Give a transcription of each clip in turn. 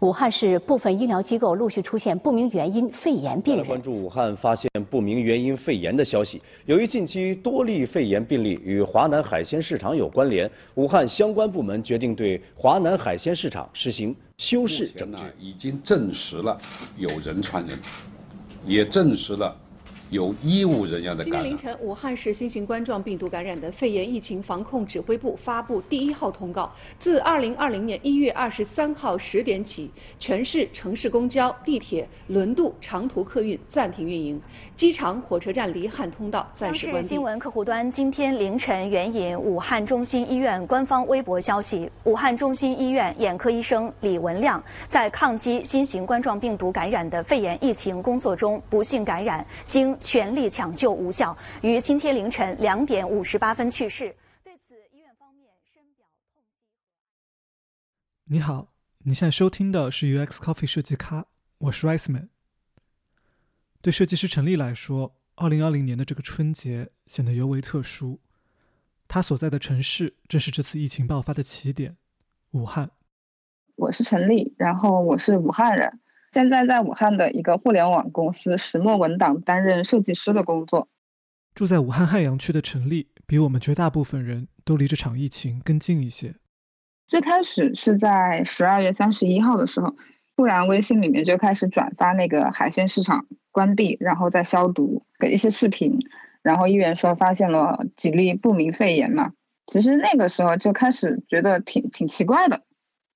武汉市部分医疗机构陆续出现不明原因肺炎病人。关注武汉发现不明原因肺炎的消息。由于近期多例肺炎病例与华南海鲜市场有关联，武汉相关部门决定对华南海鲜市场实行修饰整治。已经证实了有人传人，也证实了。有医务人员的今天凌晨，武汉市新型冠状病毒感染的肺炎疫情防控指挥部发布第一号通告：自二零二零年一月二十三号10点起，全市城市公交、地铁、轮渡、长途客运暂停运营，机场、火车站离汉通道暂时关闭。新闻客户端今天凌晨援引武汉中心医院官方微博消息，武汉中心医院眼科医生李文亮在抗击新型冠状病毒感染的肺炎疫情工作中不幸感染，经全力抢救无效，于今天凌晨两点五十八分去世。对此，医院方面深表痛惜。你好，你现在收听的是 UX Coffee 设计咖，我是 Riceman。对设计师陈立来说，二零二零年的这个春节显得尤为特殊。他所在的城市正是这次疫情爆发的起点——武汉。我是陈立，然后我是武汉人。现在在武汉的一个互联网公司石墨文档担任设计师的工作。住在武汉汉阳区的陈丽，比我们绝大部分人都离这场疫情更近一些。最开始是在十二月三十一号的时候，突然微信里面就开始转发那个海鲜市场关闭，然后再消毒的一些视频，然后医院说发现了几例不明肺炎嘛。其实那个时候就开始觉得挺挺奇怪的，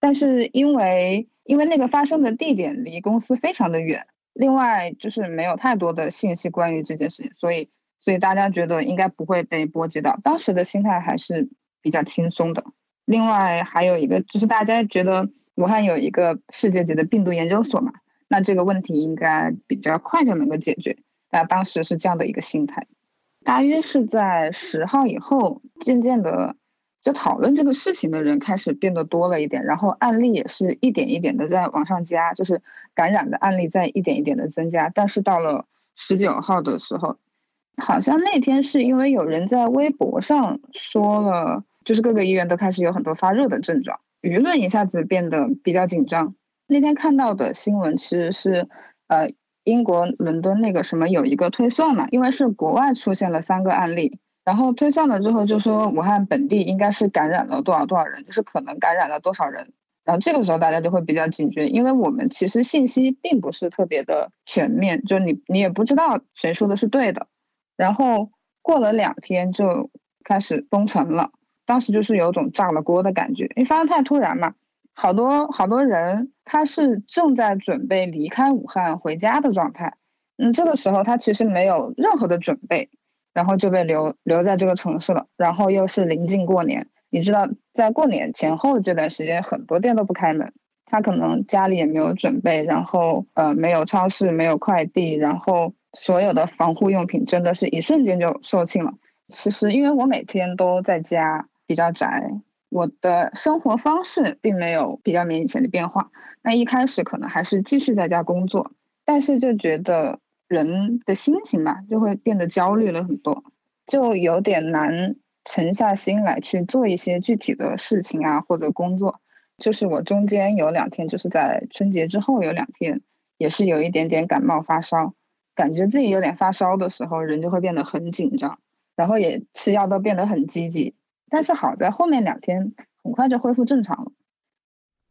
但是因为。因为那个发生的地点离公司非常的远，另外就是没有太多的信息关于这件事情，所以所以大家觉得应该不会被波及到。当时的心态还是比较轻松的。另外还有一个就是大家觉得武汉有一个世界级的病毒研究所嘛，那这个问题应该比较快就能够解决。那当时是这样的一个心态。大约是在十号以后，渐渐的。就讨论这个事情的人开始变得多了一点，然后案例也是一点一点的在往上加，就是感染的案例在一点一点的增加。但是到了十九号的时候，好像那天是因为有人在微博上说了，就是各个医院都开始有很多发热的症状，舆论一下子变得比较紧张。那天看到的新闻其实是，呃，英国伦敦那个什么有一个推算嘛，因为是国外出现了三个案例。然后推算了之后，就说武汉本地应该是感染了多少多少人，就是可能感染了多少人。然后这个时候大家就会比较警觉，因为我们其实信息并不是特别的全面，就你你也不知道谁说的是对的。然后过了两天就开始封城了，当时就是有种炸了锅的感觉，因为发生太突然嘛，好多好多人他是正在准备离开武汉回家的状态，嗯，这个时候他其实没有任何的准备。然后就被留留在这个城市了，然后又是临近过年，你知道，在过年前后这段时间，很多店都不开门，他可能家里也没有准备，然后呃，没有超市，没有快递，然后所有的防护用品真的是一瞬间就售罄了。其实因为我每天都在家，比较宅，我的生活方式并没有比较明显的变化。那一开始可能还是继续在家工作，但是就觉得。人的心情吧，就会变得焦虑了很多，就有点难沉下心来去做一些具体的事情啊，或者工作。就是我中间有两天，就是在春节之后有两天，也是有一点点感冒发烧，感觉自己有点发烧的时候，人就会变得很紧张，然后也吃药都变得很积极。但是好在后面两天很快就恢复正常了。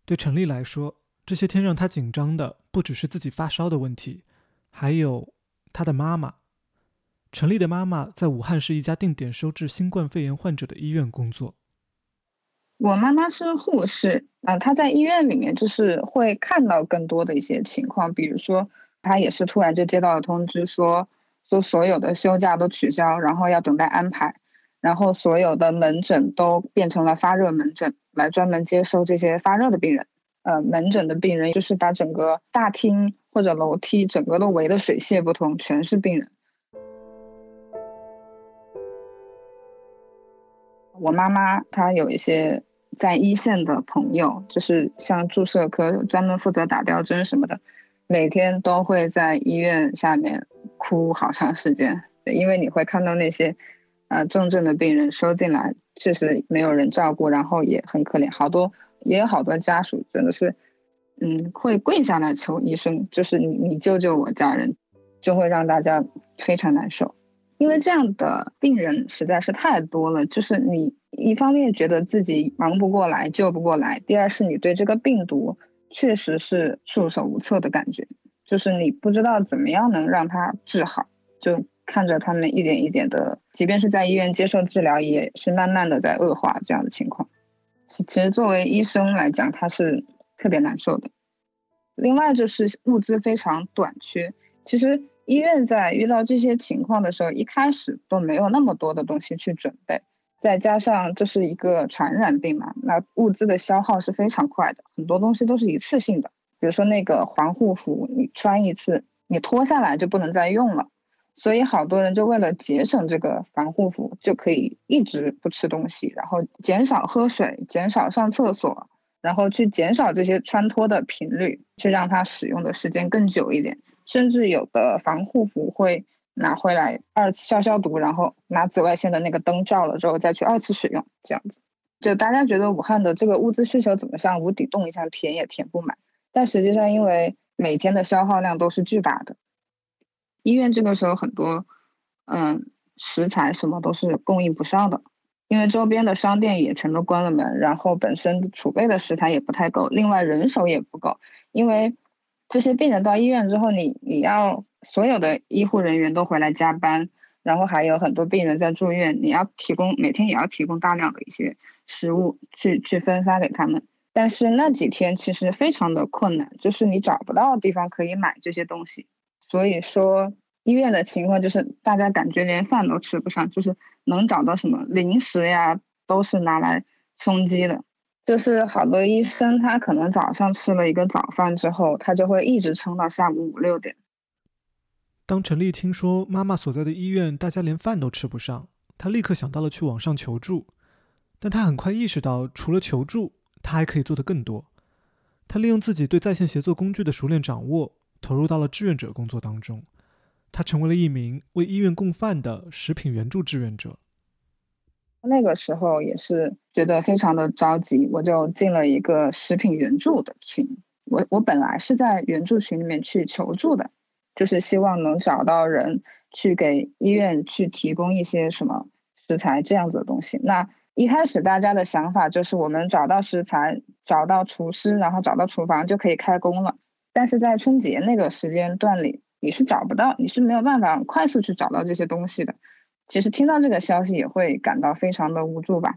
对陈丽来说，这些天让她紧张的不只是自己发烧的问题。还有他的妈妈，陈丽的妈妈在武汉市一家定点收治新冠肺炎患者的医院工作。我妈妈是护士，啊，她在医院里面就是会看到更多的一些情况，比如说她也是突然就接到了通知，说说所有的休假都取消，然后要等待安排，然后所有的门诊都变成了发热门诊，来专门接收这些发热的病人。呃，门诊的病人就是把整个大厅。或者楼梯整个都围得水泄不通，全是病人。我妈妈她有一些在一线的朋友，就是像注射科专门负责打吊针什么的，每天都会在医院下面哭好长时间，因为你会看到那些呃重症的病人收进来，确实没有人照顾，然后也很可怜，好多也有好多家属真的是。嗯，会跪下来求医生，就是你你救救我家人，就会让大家非常难受。因为这样的病人实在是太多了，就是你一方面觉得自己忙不过来、救不过来，第二是你对这个病毒确实是束手无策的感觉，就是你不知道怎么样能让它治好，就看着他们一点一点的，即便是在医院接受治疗，也是慢慢的在恶化这样的情况。其实作为医生来讲，他是特别难受的。另外就是物资非常短缺，其实。医院在遇到这些情况的时候，一开始都没有那么多的东西去准备，再加上这是一个传染病嘛，那物资的消耗是非常快的，很多东西都是一次性的，比如说那个防护服，你穿一次，你脱下来就不能再用了，所以好多人就为了节省这个防护服，就可以一直不吃东西，然后减少喝水，减少上厕所，然后去减少这些穿脱的频率，去让它使用的时间更久一点。甚至有的防护服会拿回来二次消消毒，然后拿紫外线的那个灯照了之后再去二次使用，这样子。就大家觉得武汉的这个物资需求怎么像无底洞一样填也填不满，但实际上因为每天的消耗量都是巨大的，医院这个时候很多嗯食材什么都是供应不上的，因为周边的商店也全都关了门，然后本身储备的食材也不太够，另外人手也不够，因为。这些病人到医院之后，你你要所有的医护人员都回来加班，然后还有很多病人在住院，你要提供每天也要提供大量的一些食物去去分发给他们。但是那几天其实非常的困难，就是你找不到地方可以买这些东西。所以说医院的情况就是大家感觉连饭都吃不上，就是能找到什么零食呀，都是拿来充饥的。就是好多医生，他可能早上吃了一个早饭之后，他就会一直撑到下午五六点。当陈丽听说妈妈所在的医院大家连饭都吃不上，她立刻想到了去网上求助。但她很快意识到，除了求助，她还可以做得更多。她利用自己对在线协作工具的熟练掌握，投入到了志愿者工作当中。他成为了一名为医院供饭的食品援助志愿者。那个时候也是觉得非常的着急，我就进了一个食品援助的群。我我本来是在援助群里面去求助的，就是希望能找到人去给医院去提供一些什么食材这样子的东西。那一开始大家的想法就是我们找到食材，找到厨师，然后找到厨房就可以开工了。但是在春节那个时间段里，你是找不到，你是没有办法快速去找到这些东西的。其实听到这个消息也会感到非常的无助吧，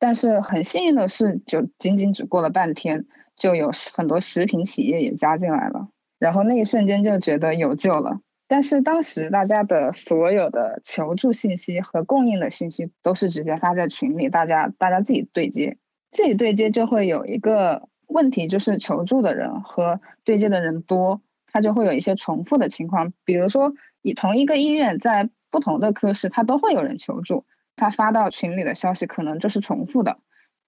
但是很幸运的是，就仅仅只过了半天，就有很多食品企业也加进来了，然后那一瞬间就觉得有救了。但是当时大家的所有的求助信息和供应的信息都是直接发在群里，大家大家自己对接，自己对接就会有一个问题，就是求助的人和对接的人多，他就会有一些重复的情况，比如说以同一个医院在。不同的科室，他都会有人求助，他发到群里的消息可能就是重复的。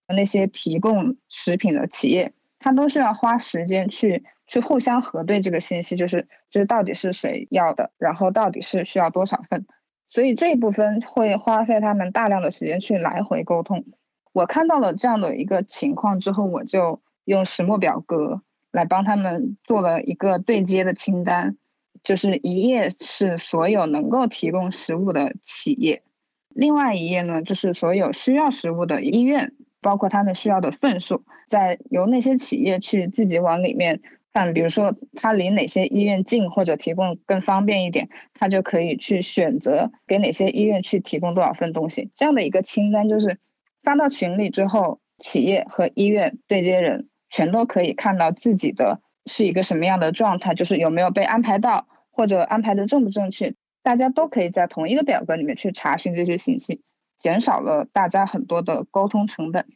那些提供食品的企业，他都是要花时间去去互相核对这个信息，就是就是到底是谁要的，然后到底是需要多少份，所以这一部分会花费他们大量的时间去来回沟通。我看到了这样的一个情况之后，我就用石墨表格来帮他们做了一个对接的清单。就是一页是所有能够提供食物的企业，另外一页呢就是所有需要食物的医院，包括他们需要的份数，再由那些企业去自己往里面看，比如说他离哪些医院近或者提供更方便一点，他就可以去选择给哪些医院去提供多少份东西。这样的一个清单就是发到群里之后，企业和医院对接人全都可以看到自己的。是一个什么样的状态？就是有没有被安排到，或者安排的正不正确？大家都可以在同一个表格里面去查询这些信息，减少了大家很多的沟通成本。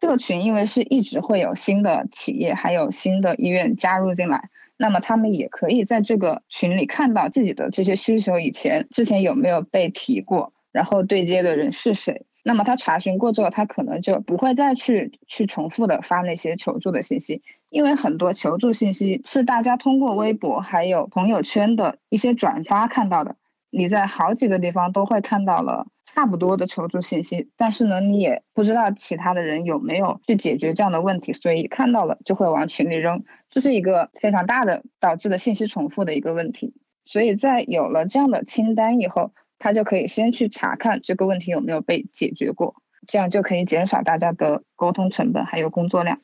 这个群因为是一直会有新的企业还有新的医院加入进来，那么他们也可以在这个群里看到自己的这些需求以前之前有没有被提过，然后对接的人是谁。那么他查询过之后，他可能就不会再去去重复的发那些求助的信息，因为很多求助信息是大家通过微博还有朋友圈的一些转发看到的，你在好几个地方都会看到了差不多的求助信息，但是呢，你也不知道其他的人有没有去解决这样的问题，所以看到了就会往群里扔，这是一个非常大的导致的信息重复的一个问题。所以在有了这样的清单以后，他就可以先去查看这个问题有没有被解决过，这样就可以减少大家的沟通成本还有工作量。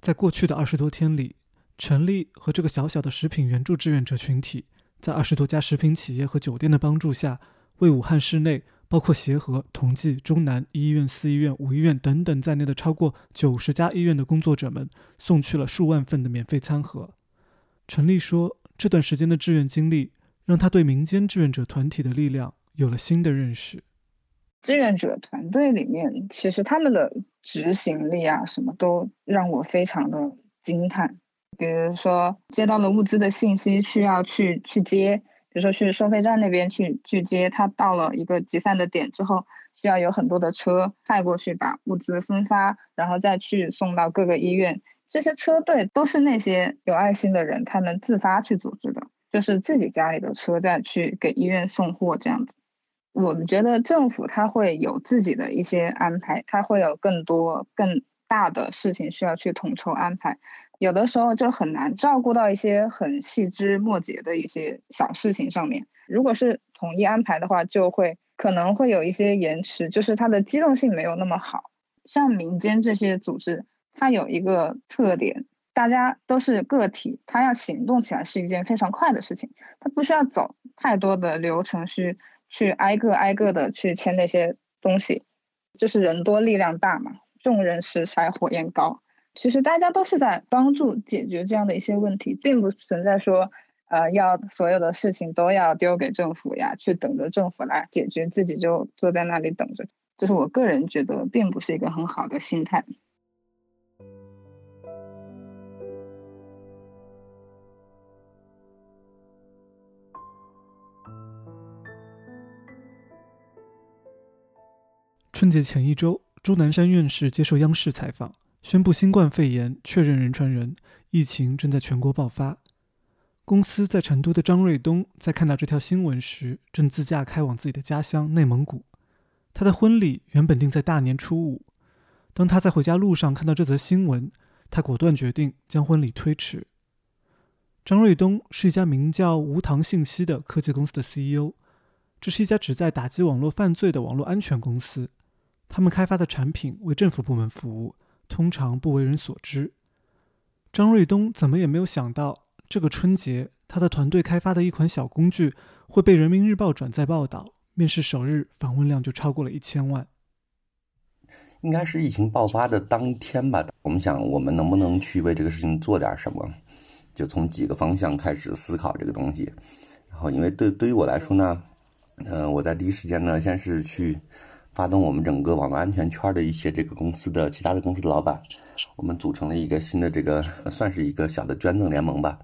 在过去的二十多天里，陈丽和这个小小的食品援助志愿者群体。在二十多家食品企业和酒店的帮助下，为武汉市内包括协和、同济、中南医院、四医院、五医院等等在内的超过九十家医院的工作者们送去了数万份的免费餐盒。陈丽说：“这段时间的志愿经历，让他对民间志愿者团体的力量有了新的认识。志愿者团队里面，其实他们的执行力啊，什么都让我非常的惊叹。”比如说接到了物资的信息，需要去去接，比如说去收费站那边去去接，他到了一个集散的点之后，需要有很多的车派过去把物资分发，然后再去送到各个医院。这些车队都是那些有爱心的人，他们自发去组织的，就是自己家里的车再去给医院送货这样子。我们觉得政府他会有自己的一些安排，他会有更多更大的事情需要去统筹安排。有的时候就很难照顾到一些很细枝末节的一些小事情上面。如果是统一安排的话，就会可能会有一些延迟，就是它的机动性没有那么好。像民间这些组织，它有一个特点，大家都是个体，他要行动起来是一件非常快的事情，他不需要走太多的流程去去挨个挨个的去签那些东西，就是人多力量大嘛，众人拾柴火焰高。其实大家都是在帮助解决这样的一些问题，并不存在说，呃，要所有的事情都要丢给政府呀，去等着政府来解决，自己就坐在那里等着。这是我个人觉得，并不是一个很好的心态。春节前一周，钟南山院士接受央视采访。宣布新冠肺炎确认人传人，疫情正在全国爆发。公司在成都的张瑞东在看到这条新闻时，正自驾开往自己的家乡内蒙古。他的婚礼原本定在大年初五，当他在回家路上看到这则新闻，他果断决定将婚礼推迟。张瑞东是一家名叫无糖信息的科技公司的 CEO，这是一家旨在打击网络犯罪的网络安全公司，他们开发的产品为政府部门服务。通常不为人所知。张瑞东怎么也没有想到，这个春节，他的团队开发的一款小工具会被人民日报转载报道，面试首日访问量就超过了一千万。应该是疫情爆发的当天吧。我们想，我们能不能去为这个事情做点什么？就从几个方向开始思考这个东西。然后，因为对对于我来说呢，嗯，我在第一时间呢，先是去。发动我们整个网络安全圈的一些这个公司的其他的公司的老板，我们组成了一个新的这个算是一个小的捐赠联盟吧，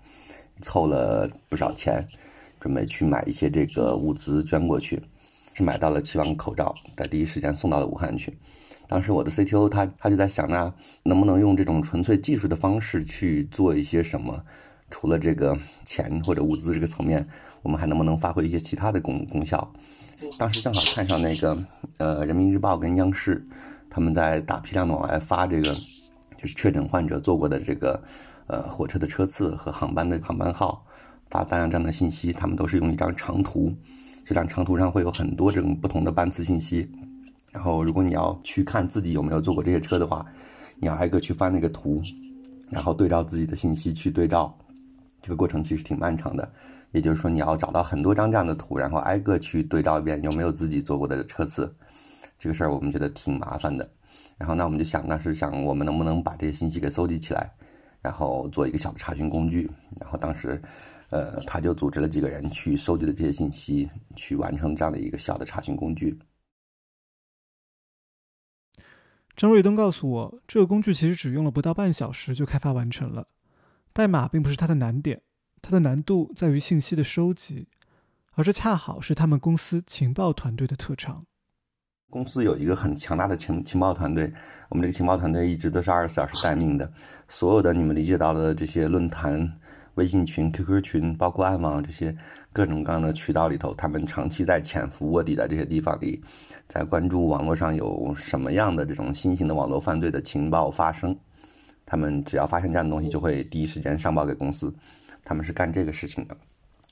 凑了不少钱，准备去买一些这个物资捐过去，是买到了七万个口罩，在第一时间送到了武汉去。当时我的 CTO 他他就在想呢，能不能用这种纯粹技术的方式去做一些什么？除了这个钱或者物资这个层面，我们还能不能发挥一些其他的功功效？当时正好看上那个，呃，人民日报跟央视，他们在大批量的往外发这个，就是确诊患者坐过的这个，呃，火车的车次和航班的航班号，发大量这样的信息。他们都是用一张长图，这张长图上会有很多这种不同的班次信息。然后，如果你要去看自己有没有坐过这些车的话，你要挨个去翻那个图，然后对照自己的信息去对照，这个过程其实挺漫长的。也就是说，你要找到很多张这样的图，然后挨个去对照一遍有没有自己坐过的车次，这个事儿我们觉得挺麻烦的。然后那我们就想，那是想我们能不能把这些信息给搜集起来，然后做一个小的查询工具。然后当时，呃，他就组织了几个人去收集的这些信息，去完成这样的一个小的查询工具。张瑞东告诉我，这个工具其实只用了不到半小时就开发完成了，代码并不是它的难点。它的难度在于信息的收集，而这恰好是他们公司情报团队的特长。公司有一个很强大的情情报团队，我们这个情报团队一直都是二十四小时待命的。所有的你们理解到的这些论坛、微信群、QQ 群，包括暗网这些各种各样的渠道里头，他们长期在潜伏卧底的这些地方里，在关注网络上有什么样的这种新型的网络犯罪的情报发生。他们只要发现这样的东西，就会第一时间上报给公司。他们是干这个事情的，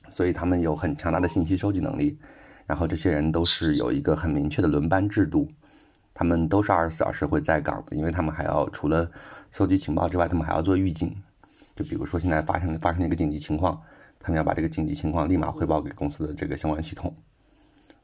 所以他们有很强大的信息收集能力。然后这些人都是有一个很明确的轮班制度，他们都是二十四小时会在岗的，因为他们还要除了搜集情报之外，他们还要做预警。就比如说现在发生发生一个紧急情况，他们要把这个紧急情况立马汇报给公司的这个相关系统，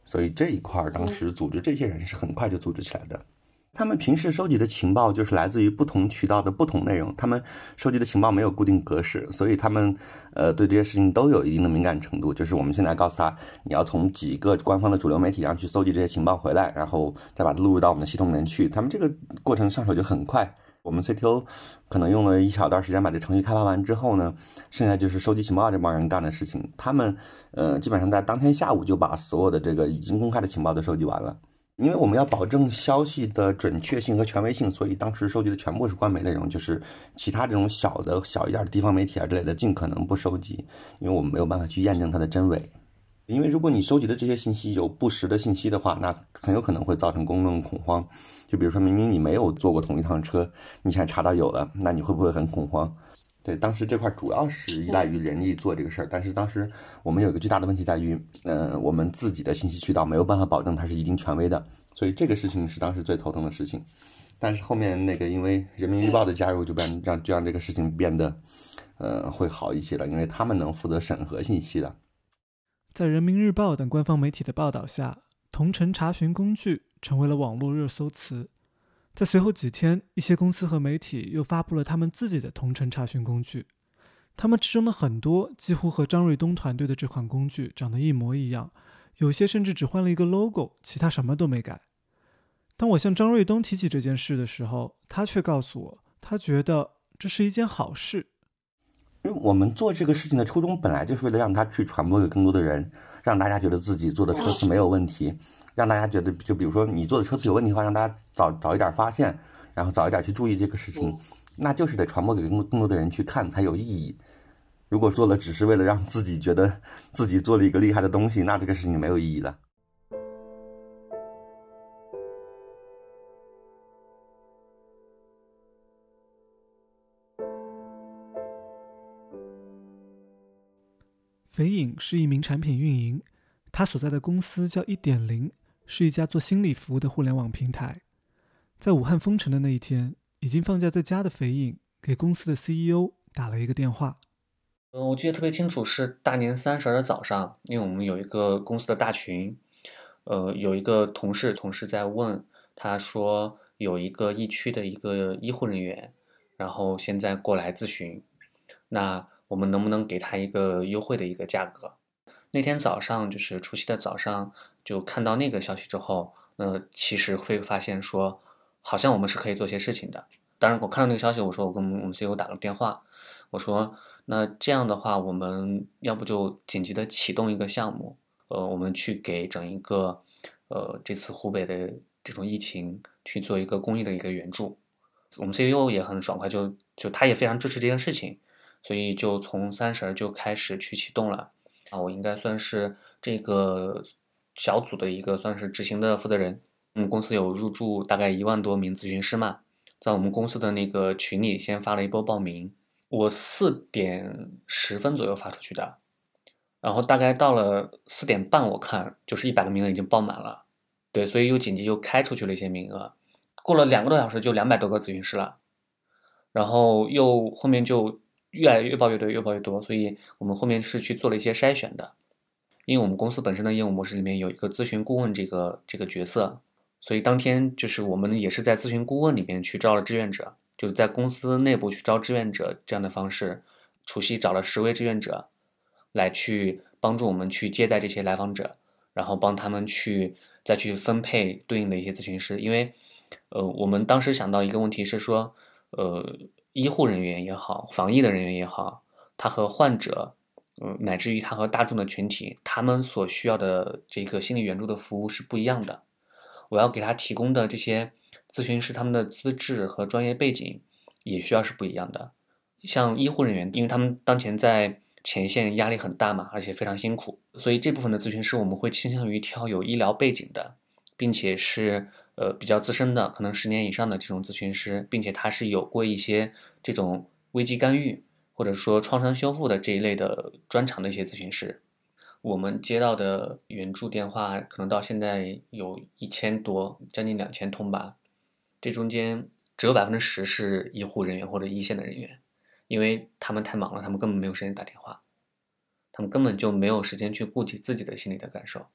所以这一块儿当时组织这些人是很快就组织起来的。他们平时收集的情报就是来自于不同渠道的不同内容，他们收集的情报没有固定格式，所以他们呃对这些事情都有一定的敏感程度。就是我们现在告诉他，你要从几个官方的主流媒体上去搜集这些情报回来，然后再把它录入到我们的系统里面去，他们这个过程上手就很快。我们 CTO 可能用了一小段时间把这程序开发完之后呢，剩下就是收集情报这帮人干的事情。他们呃基本上在当天下午就把所有的这个已经公开的情报都收集完了。因为我们要保证消息的准确性和权威性，所以当时收集的全部是官媒内容，就是其他这种小的小一点的地方媒体啊之类的，尽可能不收集，因为我们没有办法去验证它的真伪。因为如果你收集的这些信息有不实的信息的话，那很有可能会造成公众恐慌。就比如说明明你没有坐过同一趟车，你现在查到有了，那你会不会很恐慌？对，当时这块主要是依赖于人力做这个事儿，但是当时我们有一个巨大的问题在于，呃，我们自己的信息渠道没有办法保证它是一定权威的，所以这个事情是当时最头疼的事情。但是后面那个因为人民日报的加入，就变让就让这个事情变得，呃，会好一些了，因为他们能负责审核信息的。在人民日报等官方媒体的报道下，同城查询工具成为了网络热搜词。在随后几天，一些公司和媒体又发布了他们自己的同城查询工具，他们之中的很多几乎和张瑞东团队的这款工具长得一模一样，有些甚至只换了一个 logo，其他什么都没改。当我向张瑞东提起这件事的时候，他却告诉我，他觉得这是一件好事。因为我们做这个事情的初衷本来就是为了让他去传播给更多的人，让大家觉得自己做的车是没有问题，让大家觉得，就比如说你做的车次有问题的话，让大家早早一点发现，然后早一点去注意这个事情，那就是得传播给更更多的人去看才有意义。如果做了只是为了让自己觉得自己做了一个厉害的东西，那这个事情没有意义了。肥影是一名产品运营，他所在的公司叫一点零，是一家做心理服务的互联网平台。在武汉封城的那一天，已经放假在家的肥影给公司的 CEO 打了一个电话。嗯，我记得特别清楚，是大年三十的早上，因为我们有一个公司的大群，呃，有一个同事同事在问，他说有一个疫区的一个医护人员，然后现在过来咨询，那。我们能不能给他一个优惠的一个价格？那天早上就是除夕的早上，就看到那个消息之后，那其实会发现说，好像我们是可以做些事情的。当然，我看到那个消息，我说我跟我们 CEO 打了电话，我说那这样的话，我们要不就紧急的启动一个项目，呃，我们去给整一个，呃，这次湖北的这种疫情去做一个公益的一个援助。我们 CEO 也很爽快，就就他也非常支持这件事情。所以就从三十就开始去启动了啊，我应该算是这个小组的一个算是执行的负责人。我们公司有入驻大概一万多名咨询师嘛，在我们公司的那个群里先发了一波报名，我四点十分左右发出去的，然后大概到了四点半，我看就是一百个名额已经爆满了，对，所以又紧急又开出去了一些名额，过了两个多小时就两百多个咨询师了，然后又后面就。越来越报越多，越报越多，所以我们后面是去做了一些筛选的。因为我们公司本身的业务模式里面有一个咨询顾问这个这个角色，所以当天就是我们也是在咨询顾问里面去招了志愿者，就是在公司内部去招志愿者这样的方式。除夕找了十位志愿者来去帮助我们去接待这些来访者，然后帮他们去再去分配对应的一些咨询师。因为，呃，我们当时想到一个问题是说，呃。医护人员也好，防疫的人员也好，他和患者，嗯，乃至于他和大众的群体，他们所需要的这个心理援助的服务是不一样的。我要给他提供的这些咨询师，他们的资质和专业背景也需要是不一样的。像医护人员，因为他们当前在前线压力很大嘛，而且非常辛苦，所以这部分的咨询师我们会倾向于挑有医疗背景的，并且是呃比较资深的，可能十年以上的这种咨询师，并且他是有过一些这种危机干预或者说创伤修复的这一类的专长的一些咨询师。我们接到的援助电话可能到现在有一千多，将近两千通吧，这中间只有百分之十是医护人员或者一线的人员。因为他们太忙了，他们根本没有时间打电话，他们根本就没有时间去顾及自己的心理的感受。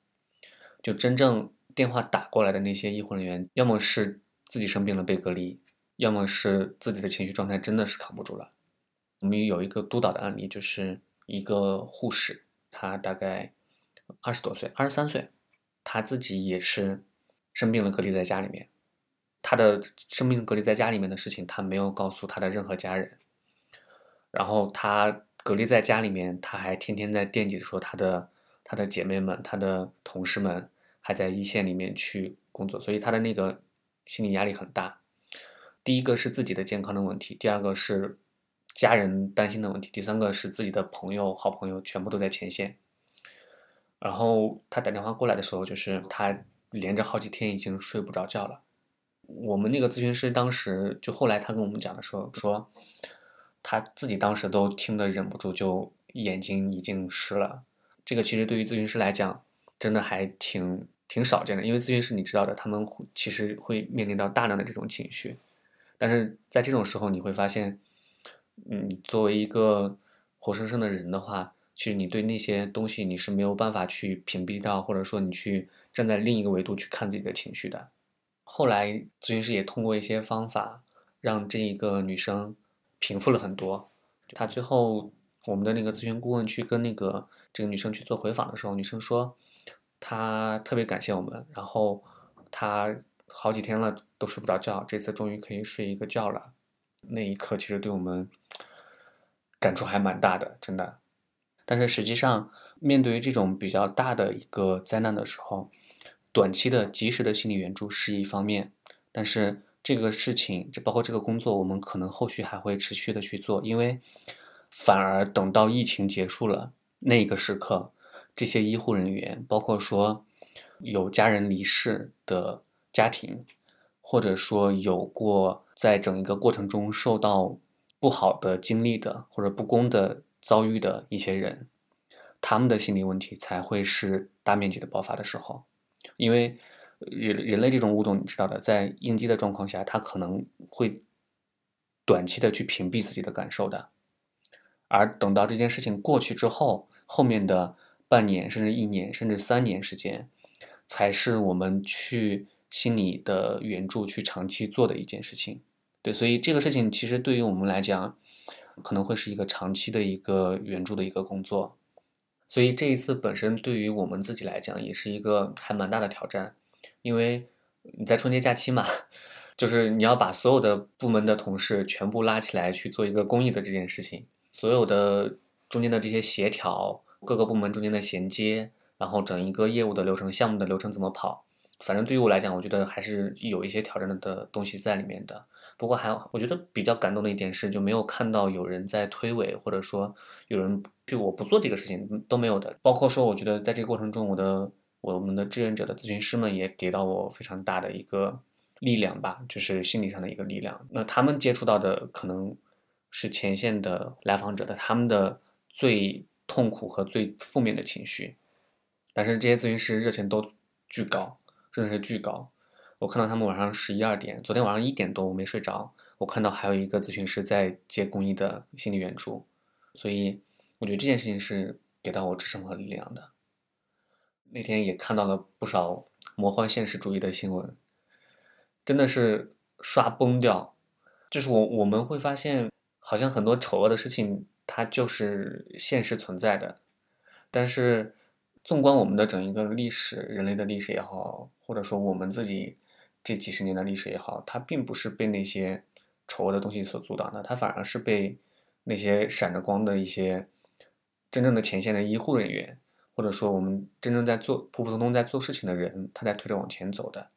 就真正电话打过来的那些医护人员，要么是自己生病了被隔离，要么是自己的情绪状态真的是扛不住了。我们有一个督导的案例，就是一个护士，她大概二十多岁，二十三岁，她自己也是生病了，隔离在家里面。她的生病隔离在家里面的事情，她没有告诉她的任何家人。然后他隔离在家里面，他还天天在惦记着说他的他的姐妹们、他的同事们还在一线里面去工作，所以他的那个心理压力很大。第一个是自己的健康的问题，第二个是家人担心的问题，第三个是自己的朋友、好朋友全部都在前线。然后他打电话过来的时候，就是他连着好几天已经睡不着觉了。我们那个咨询师当时就后来他跟我们讲的时候说。他自己当时都听得忍不住，就眼睛已经湿了。这个其实对于咨询师来讲，真的还挺挺少见的。因为咨询师你知道的，他们其实会面临到大量的这种情绪。但是在这种时候，你会发现，嗯，作为一个活生生的人的话，其实你对那些东西你是没有办法去屏蔽掉，或者说你去站在另一个维度去看自己的情绪的。后来咨询师也通过一些方法，让这一个女生。平复了很多。他最后，我们的那个咨询顾问去跟那个这个女生去做回访的时候，女生说，她特别感谢我们，然后她好几天了都睡不着觉，这次终于可以睡一个觉了。那一刻，其实对我们感触还蛮大的，真的。但是实际上，面对于这种比较大的一个灾难的时候，短期的及时的心理援助是一方面，但是。这个事情，这包括这个工作，我们可能后续还会持续的去做，因为反而等到疫情结束了那个时刻，这些医护人员，包括说有家人离世的家庭，或者说有过在整一个过程中受到不好的经历的或者不公的遭遇的一些人，他们的心理问题才会是大面积的爆发的时候，因为。人人类这种物种，你知道的，在应激的状况下，他可能会短期的去屏蔽自己的感受的，而等到这件事情过去之后，后面的半年甚至一年甚至三年时间，才是我们去心理的援助去长期做的一件事情。对，所以这个事情其实对于我们来讲，可能会是一个长期的一个援助的一个工作。所以这一次本身对于我们自己来讲，也是一个还蛮大的挑战。因为你在春节假期嘛，就是你要把所有的部门的同事全部拉起来去做一个公益的这件事情，所有的中间的这些协调，各个部门中间的衔接，然后整一个业务的流程、项目的流程怎么跑，反正对于我来讲，我觉得还是有一些挑战的的东西在里面的。不过还我觉得比较感动的一点是，就没有看到有人在推诿，或者说有人就我不做这个事情都没有的。包括说，我觉得在这个过程中，我的。我们的志愿者的咨询师们也给到我非常大的一个力量吧，就是心理上的一个力量。那他们接触到的可能是前线的来访者的他们的最痛苦和最负面的情绪，但是这些咨询师热情都巨高，真的是巨高。我看到他们晚上十一二点，昨天晚上一点多我没睡着，我看到还有一个咨询师在接公益的心理援助，所以我觉得这件事情是给到我支撑和力量的。那天也看到了不少魔幻现实主义的新闻，真的是刷崩掉。就是我我们会发现，好像很多丑恶的事情它就是现实存在的。但是，纵观我们的整一个历史，人类的历史也好，或者说我们自己这几十年的历史也好，它并不是被那些丑恶的东西所阻挡的，它反而是被那些闪着光的一些真正的前线的医护人员。或者说，我们真正在做普普通通在做事情的人，他在推着往前走的。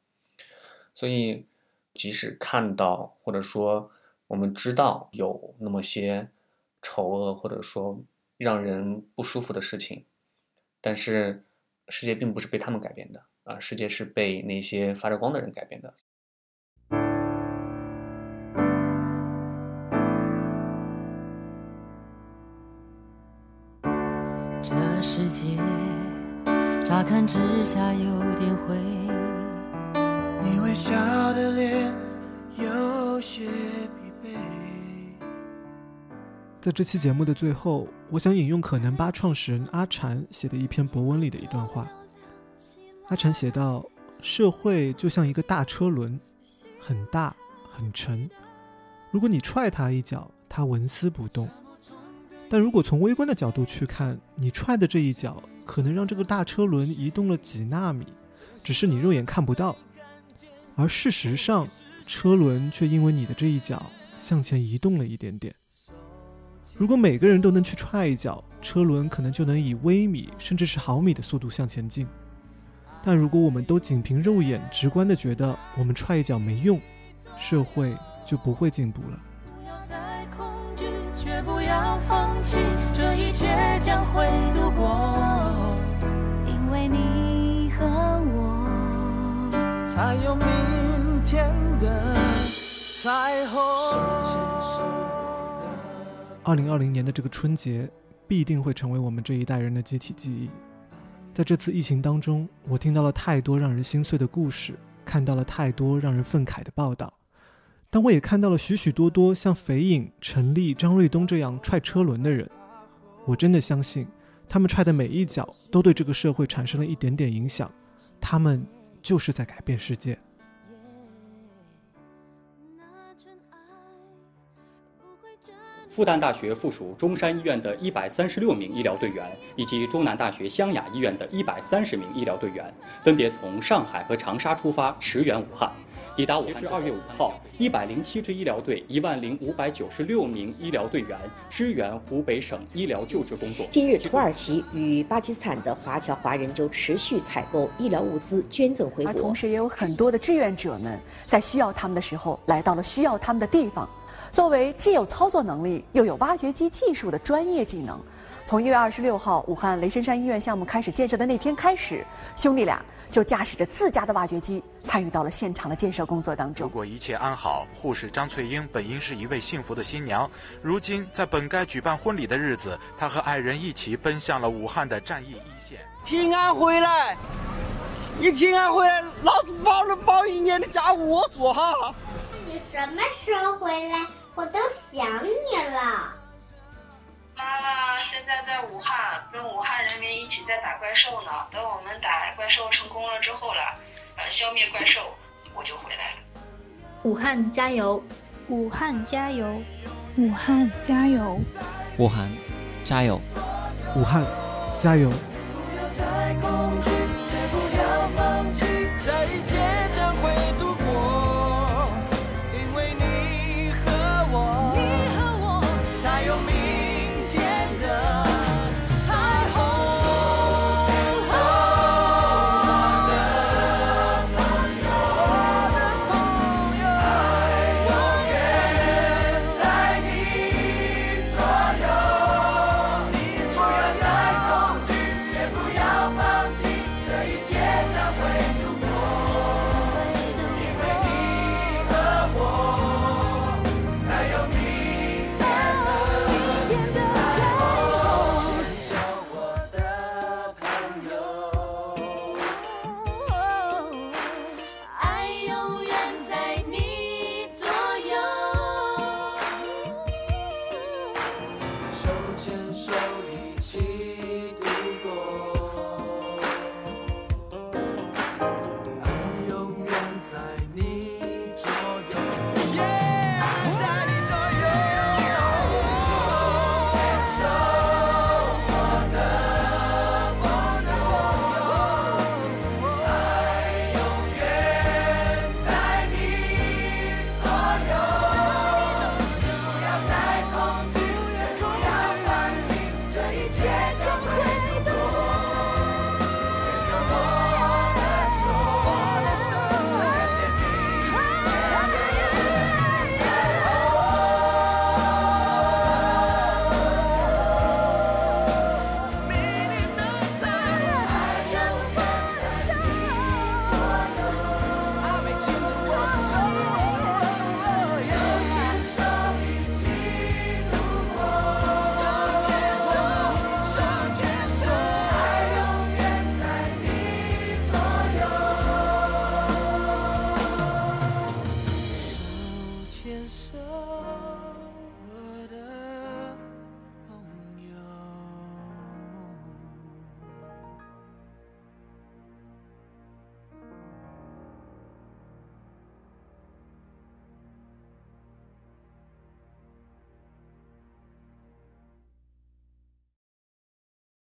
所以，即使看到或者说我们知道有那么些丑恶或者说让人不舒服的事情，但是世界并不是被他们改变的啊，世界是被那些发着光的人改变的。这世界乍看之下有点灰，你微笑的脸有些疲惫。在这期节目的最后，我想引用可能吧创始人阿禅写的一篇博文里的一段话。阿禅写道：“社会就像一个大车轮，很大很沉。如果你踹它一脚，它纹丝不动；但如果从微观的角度去看，你踹的这一脚可能让这个大车轮移动了几纳米，只是你肉眼看不到。而事实上，车轮却因为你的这一脚向前移动了一点点。”如果每个人都能去踹一脚，车轮可能就能以微米甚至是毫米的速度向前进。但如果我们都仅凭肉眼直观的觉得我们踹一脚没用，社会就不会进步了。不要再恐惧，却不要放弃，这一切将会度过。因为你和我，才有明天的彩虹。二零二零年的这个春节，必定会成为我们这一代人的集体记忆。在这次疫情当中，我听到了太多让人心碎的故事，看到了太多让人愤慨的报道，但我也看到了许许多多像肥影、陈立、张瑞东这样踹车轮的人。我真的相信，他们踹的每一脚都对这个社会产生了一点点影响，他们就是在改变世界。复旦大学附属中山医院的一百三十六名医疗队员，以及中南大学湘雅医院的一百三十名医疗队员，分别从上海和长沙出发，驰援武汉。抵达武汉至二月五号，一百零七支医疗队，一万零五百九十六名医疗队员支援湖北省医疗救治工作。近日，土耳其与巴基斯坦的华侨华人就持续采购医疗物资，捐赠回国。而同时，也有很多的志愿者们在需要他们的时候，来到了需要他们的地方。作为既有操作能力又有挖掘机技术的专业技能，从一月二十六号武汉雷神山医院项目开始建设的那天开始，兄弟俩就驾驶着自家的挖掘机参与到了现场的建设工作当中。如果一切安好，护士张翠英本应是一位幸福的新娘，如今在本该举办婚礼的日子，她和爱人一起奔向了武汉的战役一线。平安回来，你平安回来，老子包了包一年的家务我做哈。你什么时候回来？我都想你了。妈妈现在在武汉，跟武汉人民一起在打怪兽呢。等我们打怪兽成功了之后了，呃，消灭怪兽，我就回来了。武汉加油！武汉加油！武汉加油！武汉加油！武汉加油！不要再恐惧